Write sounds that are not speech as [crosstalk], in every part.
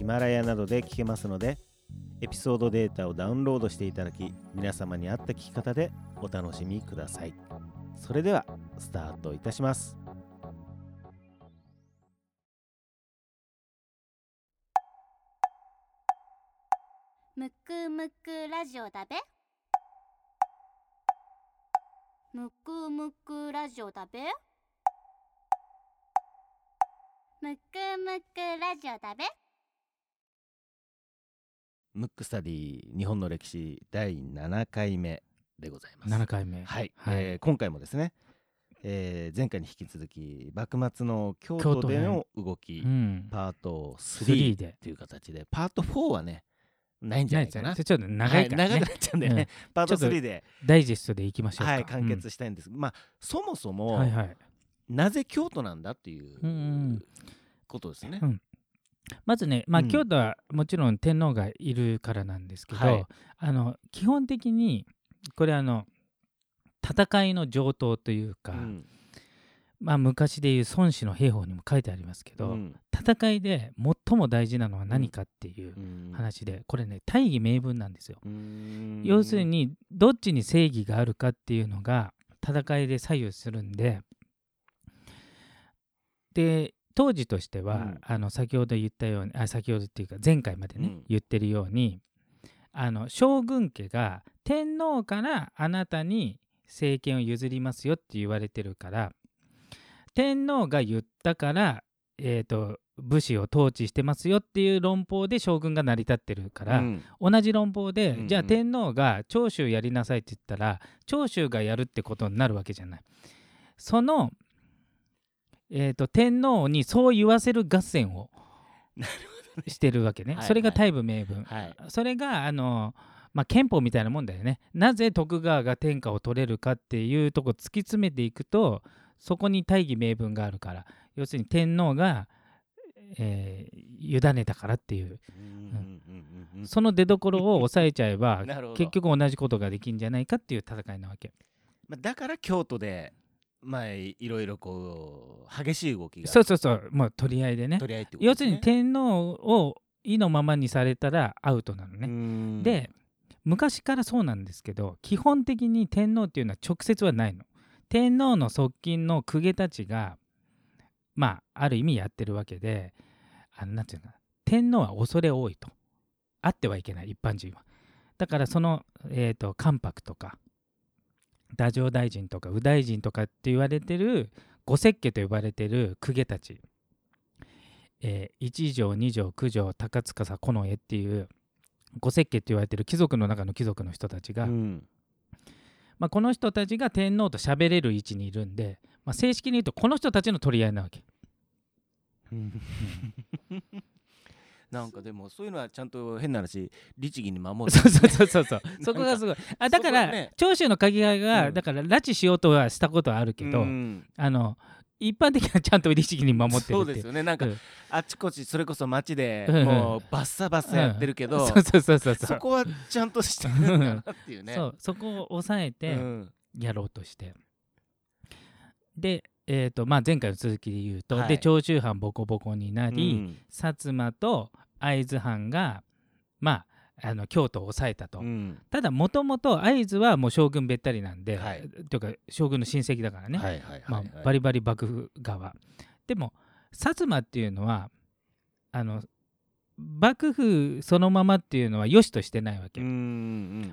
ヒマラヤなどで聞けますのでエピソードデータをダウンロードしていただき皆様に合った聞き方でお楽しみください。それではスタートいたします。むくむくラジオだべ。むくむくラジオだべ。むくむくラジオだべ。ムックスタディ日本の歴史第7回目でございます。7回目。はい、はい。えー今回もですね、えー前回に引き続き幕末の京都での動き、うん。パート3 3で。っていう形でパート4はねないんじゃないかな。なちょっと長いからね、はい長くなっちゃうんでね、パートちょっと3で、ダイジェストでいきましょうか。はい、完結したいんです、まあそもそうんも、はいはい。なぜ京都なんだっていううんうん。ことですね、うんまずね、まあうん。京都はもちろん天皇がいるからなんですけど、はい。あの基本的にこれあの戦いの上等というか、うん。まあ、昔でいう孫子の兵法にも書いてありますけど、うん。戦いで最も大事なのは何かっていううん。話で、これね大義名分なんですよ。うん。要するにどっちに正義があるかっていうのが戦いで左右するんでで当時としては、うん。あの先ほど言ったようにあ先ほどっていうか前回までね、うん。言ってるようにあの将軍家が天皇からあなたに政権を譲りますよって言われてるから天皇が言ったから、えー、と武士を統治してますよっていう論法で将軍が成り立ってるから、うん。同じ論法で、うんうん。じゃあ天皇が長州やりなさいって言ったら長州がやるってことになるわけじゃない。その、えー、と天皇にそう言わせる合戦をしてるわけね。はいそれが大義名分。はいそれがあの、まあ、憲法みたいなもんだよね。なぜ徳川が天下を取れるかっていうとこ突き詰めていくとそこに大義名分があるから要するに天皇が、えー委ねたからっていううんその出どころを抑えちゃえば [laughs] 結局同じことができんじゃないかっていう戦いなわけ。まあだから京都でまあいろいろこう激しい動きがそうそうそうもう取り合いでね。取り合いってこと要ですねるに天皇を意のままにされたらアウトなのね。ねで昔からそうなんですけど基本的に天皇っていうのは直接はないの。天皇の側近の公家たちがまあある意味やってるわけであのなんていう天皇は恐れ多いとあってはいけない一般人は。だからその、えー、と関白とか太政大臣とか右大臣とかって言われてる五石家と呼ばれてる公家たち、えー、1条2条9条高塚さ近衛っていう五石家って言われてる貴族の中の貴族の人たちが、うん。まあ、この人たちが天皇と喋れる位置にいるんで、まあ、正式に言うとこの人たちの取り合いなわけ。なんかでもそういうのはちゃんと変な話律儀に守る。そうそうそうそうそう。[laughs] そこがすごい。あだから、ね。長州の鍵屋が、うん。だから拉致しようとはしたことはあるけど、うん。あの一般的にはちゃんと律儀に守ってるそうですよね。なんかうん。あちこちそれこそ街でうん。もうバッサバッサやってるけどそうそうそうそうそこはちゃんとしてるんだなっていうね。そう。そこを抑えてうん。やろうとして、で、えーとまあ、前回の続きで言うと、はい。で長州藩ボコボコになり、うん。薩摩と会津藩が、まあ、あの京都を抑えたと、うん。ただもともと会津はもう将軍べったりなんで、はい。というか将軍の親戚だからね、はいはいはいまバリバリ幕府側。でも薩摩っていうのはあの幕府そのままっていうのは良しとしてないわけ、うんうんう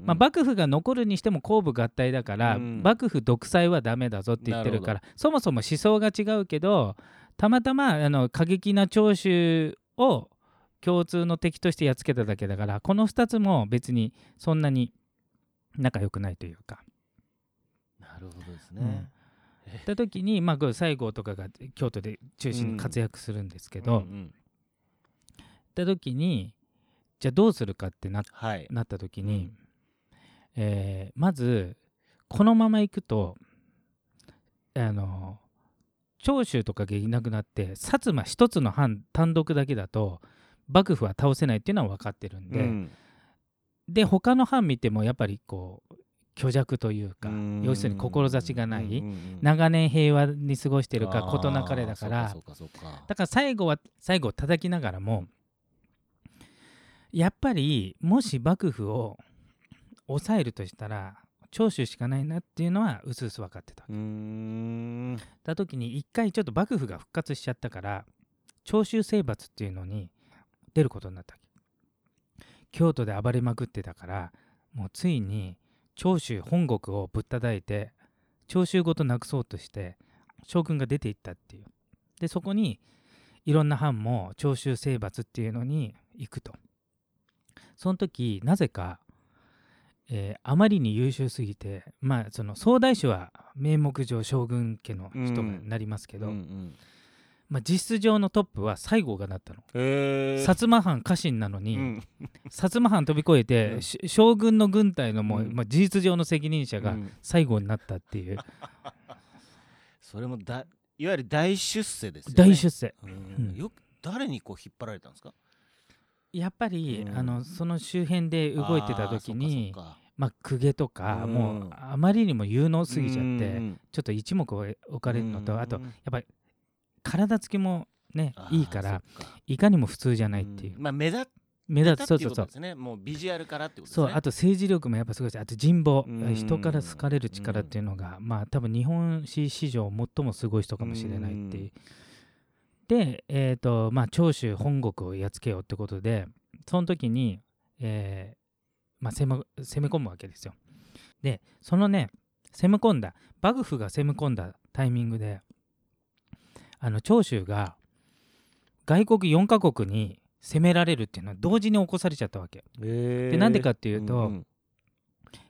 んまあ、幕府が残るにしても公武合体だから、うん。幕府独裁はダメだぞって言ってるからそもそも思想が違うけどたまたまあの過激な長州を共通の敵としてやっつけただけだからこの2つも別にそんなに仲良くないというか。なるほどですうん。ね、った時に、まあ、西郷とかが京都で中心に活躍するんですけど、うんうんった時にじゃあどうするかってなはい。なった時に、えーまずこのままいくとあの長州とかがいなくなって薩摩一つの藩単独だけだと幕府は倒せないっていうのは分かってるんで、うん。で他の藩見てもやっぱりこう虚弱というかうん。要するに志がない、長年平和に過ごしてるか事なかれだからだから最後は最後叩きながらもやっぱりもし幕府を抑えるとしたら長州しかないなっていうのはうすうす分かってた。うーん。だ時に一回ちょっと幕府が復活しちゃったから長州征伐っていうのに出ることになったわけ。京都で暴れまくってたからもうついに長州本国をぶったたいて長州ごとなくそうとして将軍が出ていったっていう。でそこにいろんな藩も長州征伐っていうのに行くとその時なぜか、えーあまりに優秀すぎてまあその総大将は名目上将軍家の人がなりますけど、うんうんまあ、実質上のトップは西郷がなったの。へ薩摩藩家臣なのに、うん。薩摩藩飛び越えて、うん。し将軍の軍隊のもう、うん。まあ、事実上の責任者がうん。西郷になったっていう、[laughs] それもだいわゆる大出世ですよね。大出世。うんうん。よく誰にこう引っ張られたんですか？やっぱり、うん。あのその周辺で動いてた時にまあ、公家とか、うん。もうあまりにも有能すぎちゃって、うんちょっと一目置かれるのと、うんあとやっぱり体つきもねいいからいかにも普通じゃないっていう、ん。まあ目立目立つったっていううそそうそうですねもうビジュアルからってことですね。そうあと政治力もやっぱすごいしあと人望うん。人から好かれる力っていうのがまあ多分日本史史上最もすごい人かもしれないっていう。で、えーとまあ、長州本国をやっつけようってことでその時に、えーまあ、攻め攻め込むわけですよ。でそのね攻め込んだ幕府が攻め込んだタイミングであの長州が外国4カ国に攻められるっていうのは同時に起こされちゃったわけ。ででなんでかっていうと、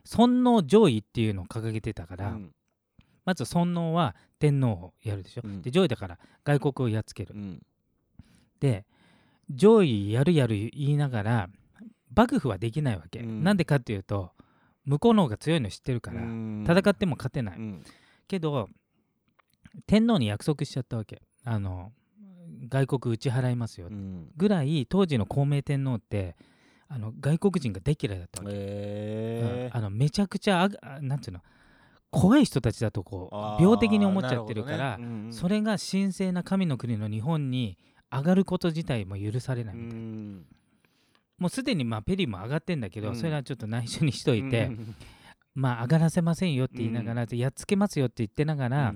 尊皇攘夷っていうのを掲げてたから、まず尊皇は天皇をやるでしょ、うん。で攘夷だから外国をやっつける、うん。で攘夷やるやる言いながら幕府はできないわけ、うん。なんでかっていうと向こうの方が強いの知ってるから、戦っても勝てない、うん。けど天皇に約束しちゃったわけ。あの外国打ち払いますよ、うん。ぐらい当時の孝明天皇ってあの外国人が大嫌いだったわけ、へうん。あのめちゃくちゃああなんていうの？怖い人たちだとこう病的に思っちゃってるからそれれが神聖な神の国の日本に上がること自体も許されないみたいな、もうすでにまあペリーも上がってんだけど、うん。それはちょっと内緒にしといて、まあ上がらせませんよって言いながら、やっつけますよって言ってながら、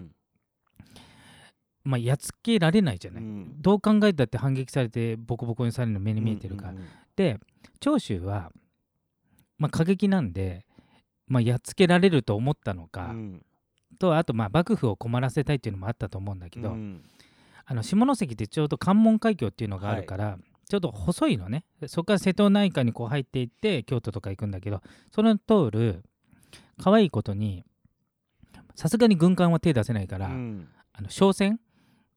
まあやっつけられないじゃない、どう考えたって反撃されてボコボコにされるの目に見えてるから、で長州は、まあ、過激なんで、まあ、やっつけられると思ったのか、とあとまあ幕府を困らせたいっていうのもあったと思うんだけど、あの下関ってちょうど関門海峡っていうのがあるから、ちょうど細いのね。そこから瀬戸内海にこう入っていって京都とか行くんだけどその通る可愛いことにさすがに軍艦は手出せないから、あの商船？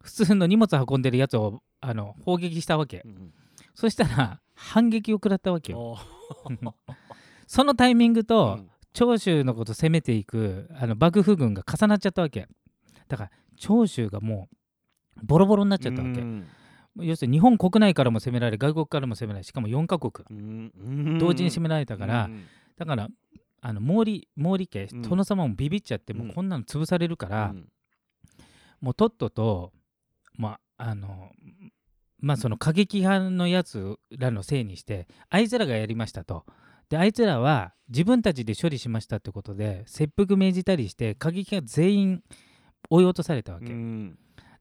普通の荷物運んでるやつをあの砲撃したわけ、そしたら反撃を食らったわけよ。[laughs] そのタイミングと、長州のこと攻めていくあの幕府軍が重なっちゃったわけ。だから長州がもうボロボロになっちゃったわけ、要するに日本国内からも攻められ外国からも攻められしかも4カ国。同時に攻められたから、だからあの毛利毛利家うん。殿様もビビっちゃって、うん。もうこんなの潰されるから、もうとっととまああのまあその過激派のやつらのせいにしてあいつらがやりましたと。であいつらは自分たちで処理しましたってことで切腹命じたりして過激派全員追い落とされたわけ。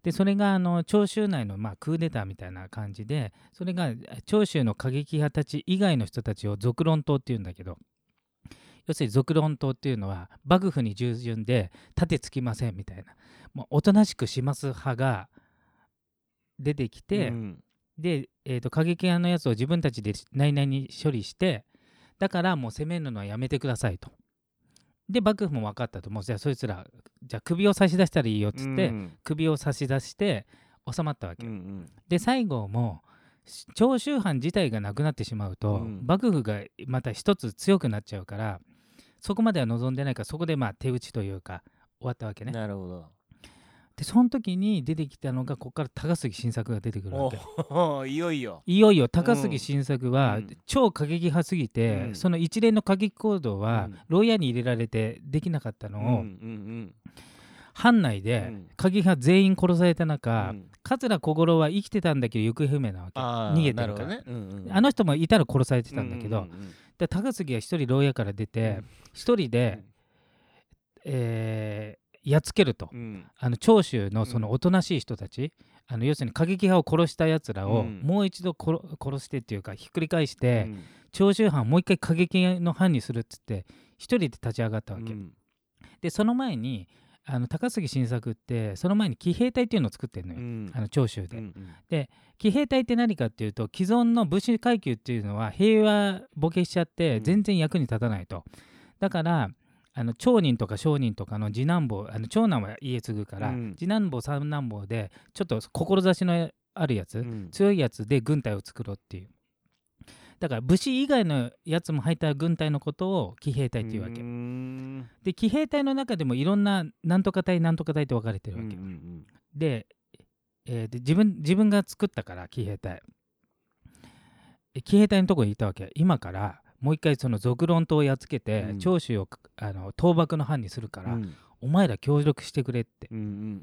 でそれがあの長州内のまあクーデターみたいな感じでそれが長州の過激派たち以外の人たちを俗論党っていうんだけど要するに俗論党っていうのは幕府に従順で盾つきませんみたいなもうおとなしくします派が出てきて、で、えー、と過激派のやつを自分たちで内々に処理してだからもう攻めるのはやめてくださいと。で幕府も分かったともうじゃあそいつらじゃあ首を差し出したらいいよっつって、首を差し出して収まったわけ。で西郷もし長州藩自体がなくなってしまうと、うん幕府がまた一つ強くなっちゃうからそこまでは望んでないからそこでまあ手打ちというか終わったわけね。なるほどでその時に出てきたのがここから高杉晋作が出てくるわけ。いよいよ。いよいよ高杉晋作はうん。超過激派すぎて、うん。その一連の過激行動はうん。牢屋に入れられてできなかったの。を、うんうん。藩内でうん。過激派全員殺されたうん中、うん。桂小五郎は生きてたんだけど行方不明なわけ。逃げてるから。ね。うんうん。あの人もいたら殺されてたんだけど、うんうんうん。で高杉は一人牢屋から出てうん。一、人で、えーやっつけると、うん。あの長州のそのおとなしい人たち、あの要するに過激派を殺したやつらをうん。もう一度殺殺してっていうかひっくり返して、うん。長州藩をもう一回過激の藩にするっつって一人で立ち上がったわけ、うん。でその前にあの高杉晋作ってその前に騎兵隊っていうのを作ってるのよ、うん。あの長州で、うん騎兵隊って何かっていうと既存の武士階級っていうのは平和ボケしちゃってうん。全然役に立たないと、だからあの町人とか商人とかの次男坊あの長男は家継ぐから、うん。次男坊三男坊でちょっと志のあるやつ、うん。強いやつで軍隊を作ろうっていう。だから武士以外のやつも入った軍隊のことを騎兵隊っていうわけ、うん。で騎兵隊の中でもいろんななんとか隊なんとか隊って分かれてるわけ、うんうんで,、えーで自分自分が作ったから騎兵隊。え騎兵隊のとこにいたわけ今からもう一回その俗論党をやっつけて、うん。長州をあの倒幕の藩にするから、うん。お前ら協力してくれって。うん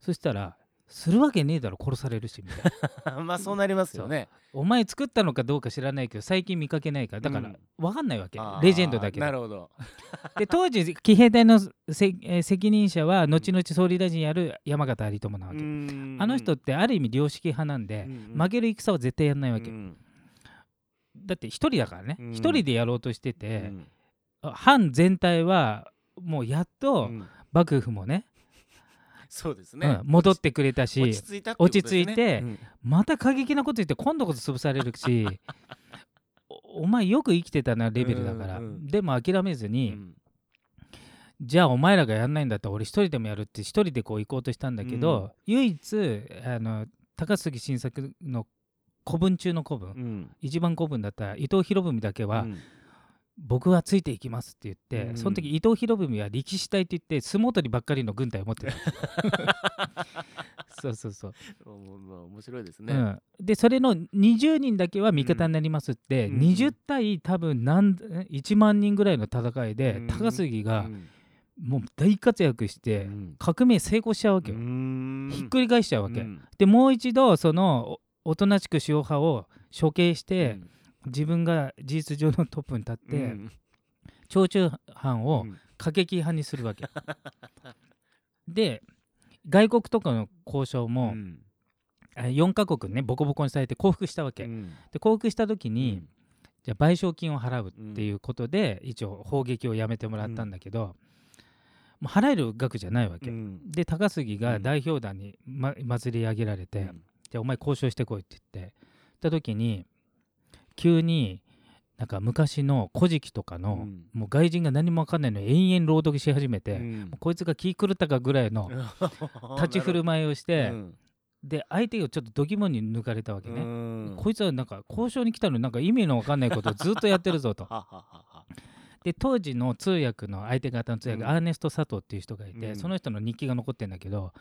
そしたらするわけねえだろ殺されるしみたいな。う [laughs] んまあそうなりますよね。お前作ったのかどうか知らないけど最近見かけないから。だからうん。分かんないわけ、あーレジェンドだけど。なるほど。[laughs] で当時騎兵隊のせ、えー責任者は後々総理大臣やる山形有朋なわけ、あの人ってある意味良識派なんで、負ける戦は絶対やんないわけ、うんだって一人だからね。うん。一、人でやろうとしてうて、ん。藩全体はもうやっとうん。幕府もね、そうですね。うん戻ってくれたし落ち着いてね。落ち着いてうん。また過激なこと言って今度こそ潰されるしおお前よく生きてたなレベルだから、うんうんでも諦めずうに、ん。じゃあお前らがやんないんだったら俺一人でもやるって一人でこう行こうとしたんだけど、唯一あの高杉晋作の古文中の古文、うん。一番古文だった伊藤博文だけは、うん。僕はついていきますって言って、うん。その時伊藤博文は力士隊って言って相撲取りばっかりの軍隊を持ってた [laughs] そうそうそう、面白いですね。うん、でそれの20人だけは味方になりますって、うん。20対多分何1万人ぐらいの戦いで、うん。高杉がうん。もう大活躍して、うん。革命成功しちゃうわけよ、うん。ひっくり返しちゃうわけ、うん。でもう一度そのおおとなしく塩派を処刑して、うん。自分が事実上のトップに立って、うん。長州藩をうん。過激派にするわけ。[laughs] で外国とかの交渉も、うん。4カ国ねボコボコにされて降伏したわけ、うん。で降伏した時に、うん。じゃあ賠償金を払うっていうことで、一応砲撃をやめてもらったんだけど、もう払える額じゃないわけ、うん。で高杉がうん。代表団に、ま、祭り上げられて、うんじゃあお前交渉してこいって言ってった時に急になんか昔の古事記とかの、うん。もう外人が何も分かんないのに延々朗読し始めて、うん。こいつが気狂ったかぐらいの [laughs] 立ち振る舞いをして、うん。で相手をちょっと度肝に抜かれたわけね、うん。こいつはなんか交渉に来たのになんか意味の分かんないことをずっとやってるぞと。で当時の通訳の相手方の通訳、うん。アーネスト佐藤っていう人がいて、うん。その人の日記が残ってるんだけど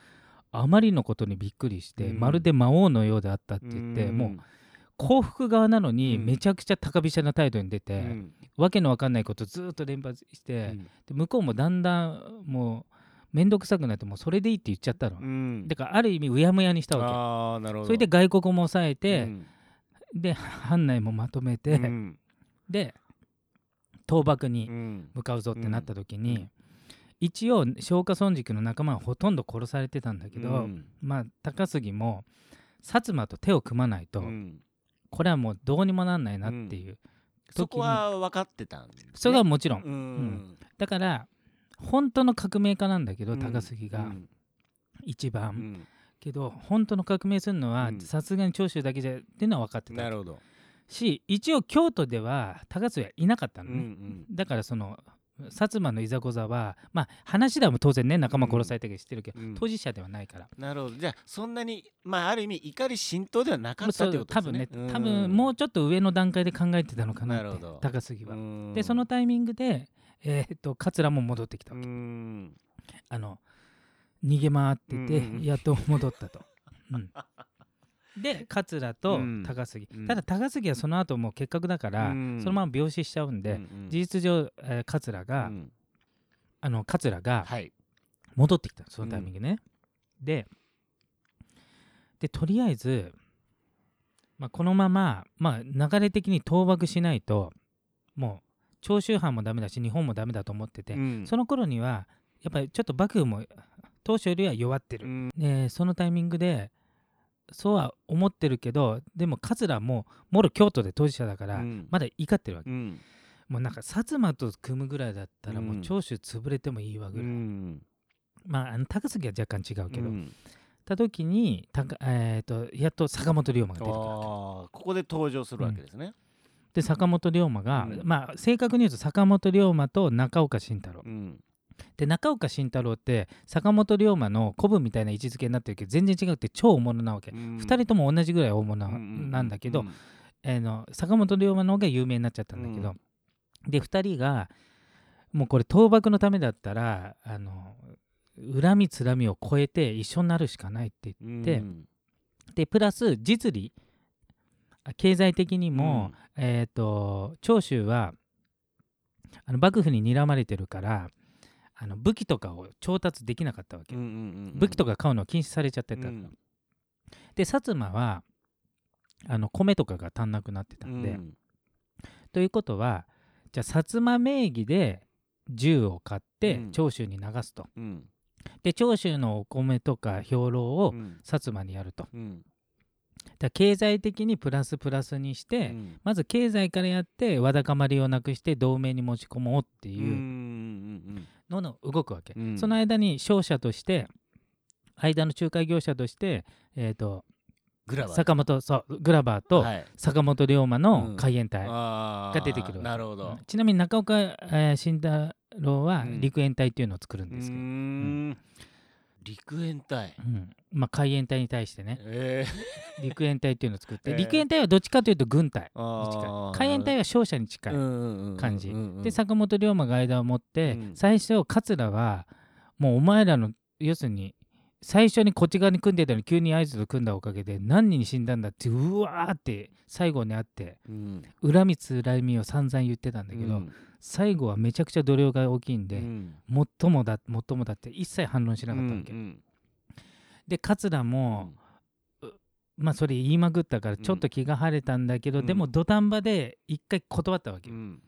あまりのことにびっくりして、うん。まるで魔王のようであったって言って、もう幸福側なのにうん。めちゃくちゃ高飛車な態度に出て、うん。わけのわかんないことずっと連発して、で向こうもだんだんもう面倒くさくなってもうそれでいいって言っちゃったの、うん。だからある意味うやむやにしたわああなるほど。けそれで外国も抑えて、うん。で藩内もまとめて、うん。で倒幕にうん。向かうぞってなった時に、うん一応松下村塾の仲間はほとんど殺されてたんだけど、うん。まあ高杉も薩摩と手を組まないと、うん。これはもうどうにもなんないなっていう、そこは分かってたんですね。それはもちろん、うん。だから本当の革命家なんだけど、うん。高杉が。うん。一番、うん。けど本当の革命するのはうん。さすがに長州だけじゃっていうのは分かってた。なるほど。し一応京都では高杉はいなかったのうんうね、ん。だからその薩摩のいざこざはまあ話では当然ね仲間殺されたけど知ってるけど、うん。当事者ではないから。なるほど。じゃあそんなにまあある意味怒り浸透ではなかったってことですね。多分ね多分もうちょっと上の段階で考えてたのかなってなるほど。高杉は。うん。でそのタイミングで、えー、と桂も戻ってきたうわけ、ん。あの逃げ回ってて、うんうん。やっと戻ったと。うんで桂とうん。高杉、うん。ただ高杉はその後もう結核だから、うん。そのまま病死しちゃうんで、うん事実上、えー桂が、うん。あの桂がはい。戻ってきたのそのタイミングでね、ででとりあえず、まあ、このまま、まあ、流れ的に倒幕しないともう長州藩もダメだし日本もダメだと思ってて、うん。その頃にはやっぱりちょっと幕府も当初よりは弱ってる、うん。でそのタイミングでそうは思ってるけどでも桂ももろ京都で当事者だから、うん。まだ怒ってるわけ、うん。もうなんか薩摩と組むぐらいだったらもううん長州潰れてもいいわぐうらい、ん。まああの高杉は若干違うけど、うん。た時にたか、えー、とやっと坂本龍馬が出てくるわけ。ここで登場するわけですね。で坂本龍馬が、うん。まあ正確に言うと坂本龍馬と中岡慎太郎。うんで中岡慎太郎って坂本龍馬の古文みたいな位置づけになってるけど全然違うって超大物なわけ、二2人とも同じぐらい大物なんだけど、えーの坂本龍馬の方が有名になっちゃったんだけど、で2人がもうこれ倒幕のためだったらあの恨みつらみを超えて一緒になるしかないって言って、うんでプラス実利あ経済的にも、えー、と長州はあの幕府に睨まれてるからあの武器とかを調達できなかったわけ、武器とか買うのは禁止されちゃってた、うん。で薩摩はあの米とかが足んなくなってたんで、うん。ということはじゃあ薩摩名義で銃を買ってうん。長州に流すと、うん。で長州のお米とか兵糧をうん。薩摩にやると。うん。だ経済的にプラスプラスにして、うん。まず経済からやってわだかまりをなくして同盟に持ち込もうってうんういうんのの動くわけ、うん。その間に商社として間の仲介業者として、えー、とグラバー。坂本そうグラバーとはい。坂本龍馬の海援隊、がが出てくるなるほど。うん。ちなみに中岡、えー慎太郎はうん。陸援隊っていうのを作るんうですけど、ーん陸援隊。うん。まあ、海援隊に対してね。え陸援隊っていうのを作って、えー。陸援隊はどっちかというと軍隊。海援隊は商社に近い、感感じ。で坂本龍馬が間を持って、うん。最初桂はもうお前らの要するに最初にこっち側に組んでたのに急に合図と組んだおかげで何人に死んだんだってうわーって最後に会ってうん。恨みつらみを散々言ってたんだけど、最後はめちゃくちゃ度量が大きいんで、うん。最もだ最もだって一切反論しなかったわけ、うんで桂も、まあそれ言いまくったからちょっと気が晴れたんだけど、うん。でも土壇場で一回断ったわけ、うん。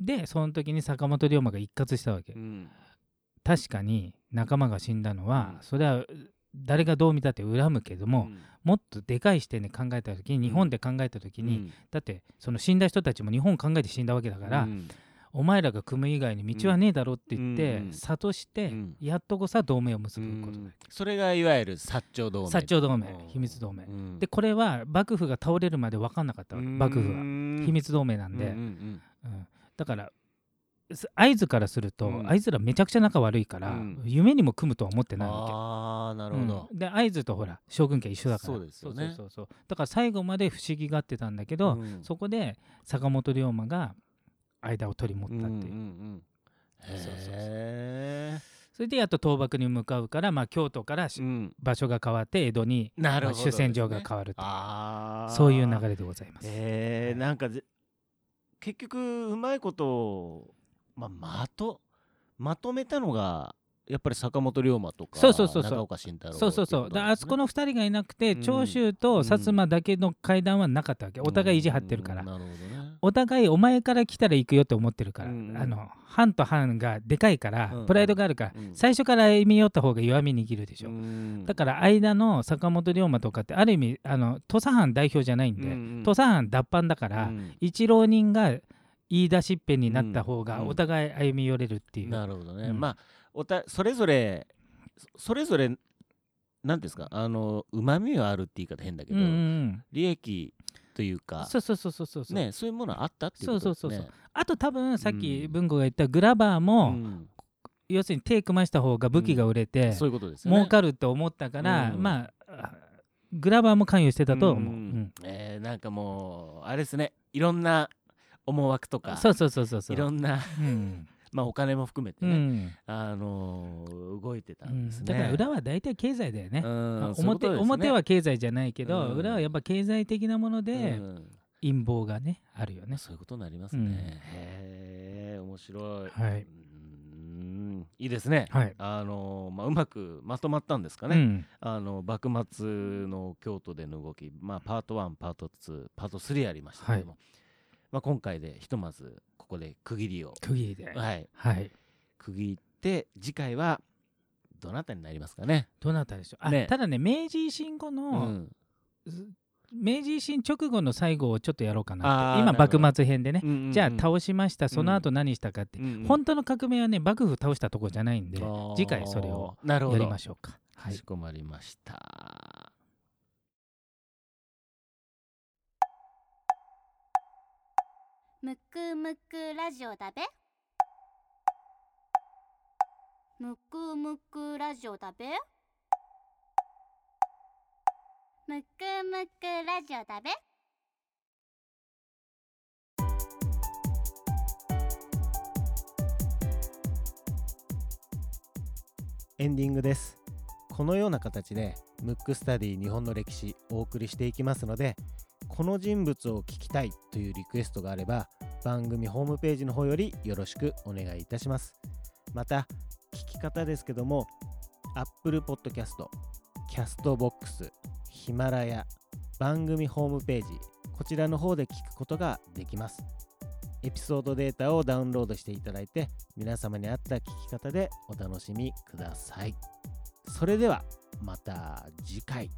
でその時に坂本龍馬が一括したわけ、うん。確かに仲間が死んだのは、うん。それは誰がどう見たって恨むけども、もっとでかい視点で考えた時に日本で考えた時に、だってその死んだ人たちも日本考えて死んだわけだから、うん。お前らが組む以外に道はねえだろって言って、うん。諭して、うん。やっとこさ同盟を結ぶことだ、それがいわゆる薩長同盟。薩長同盟うん。秘密同盟、うん。でこれは幕府が倒れるまで分かんなかったわけ。幕府は。は秘密同盟なんで、うんうん。うん。だからす会津からすると、うん。会津らめちゃくちゃ仲悪いから、うん。夢にも組むとは思ってないわけ。ああなるほど。うん。で会津とほら将軍家一緒だから。そうですよね。そうそうだから最後まで不思議がってたんだけど、うん。そこで坂本龍馬が間を取り持ったっていう、うんうんうん。そうそうそそれでやっと倒幕に向かうから、まあ、京都からうん。場所が変わって江戸になるほどまあ主戦場が変わると、そういう流れでございます。えー、なんかぜ結局うまいこと、まあ、まとまとめたのがやっぱり坂本龍馬とかそうそうそうそう。中岡慎太郎そうそうそう。であそこのの2人がいなくて、うん。長州と薩摩だけの会談はなかったわけ、お互い意地張ってるから、なるほどね。お互いお前から来たら行くよって思ってるから、あの藩と藩がでかいから、プライドがあるから、うん。最初から歩み寄った方が弱み握るでしょ、うん。だから間の坂本龍馬とかってある意味あの土佐藩代表じゃないんで、土佐藩脱藩だから、うん。一浪人が言い出しっぺになった方がうん。お互い歩み寄れるっていう、なるほどね、うん。まあおたそれぞれそそれぞれなんですか？あのうまみはあるって言い方変だけど、うんうんうん。利益というかそうそうそうそうそうそう、ねそういうものあったっていうことですね。そうそうそうあと多分さっきうん。文吾が言ったグラバーも、うん。要するに手組ました方が武器が売れて、そういうことですよね。儲かると思ったから、うん。まあグラバーも関与してたと思う、うん。うん。えーなんかもうあれですね。いろんな思惑とかそうそうそうそうそう。いろんなうん。まあお金も含めてうね、ん。あのー動いてたうんですね、ん。だから裏は大体経済だよね、うん表表は経済じゃないけど、うん。裏はやっぱ経済的なものでうん。陰謀がねあるよね。そういうことになりますね、うん。へえ面白い、はい、うん。いいですね、はい。あのーまあ、うまくまとまったんですかね、うん。あの幕末の京都での動き、まあ、パート1パート2パート3ありましたけども、まあ、今回でひとまずここで区切りを、区切りで、はい、はい、区切って次回はどなたになりますかね？どなたでしょう？あ、ね。ただね明治維新後うの、ん明治維新直後の最後をちょっとやろうかな今幕末編でね、うんうんうん。じゃあ倒しました。その後何したかって、うんうん。本当の革命はね幕府倒したとこじゃないんで次回それをやりましょうか。はい。かしこまりました。むくむくラジオだべ。むくむくラジオだべ。むくむくラジオだべ。エンディングです。このような形でムックスタディ日本の歴史お送りしていきますのでこの人物を聞きたいというリクエストがあれば番組ホームページの方よりよろしくお願いいたします。また聞き方ですけども Apple Podcast、Castbox、ヒマラヤ番組ホームページこちらの方で聞くことができます。エピソードデータをダウンロードしていただいて皆様に合った聞き方でお楽しみください。それではまた次回。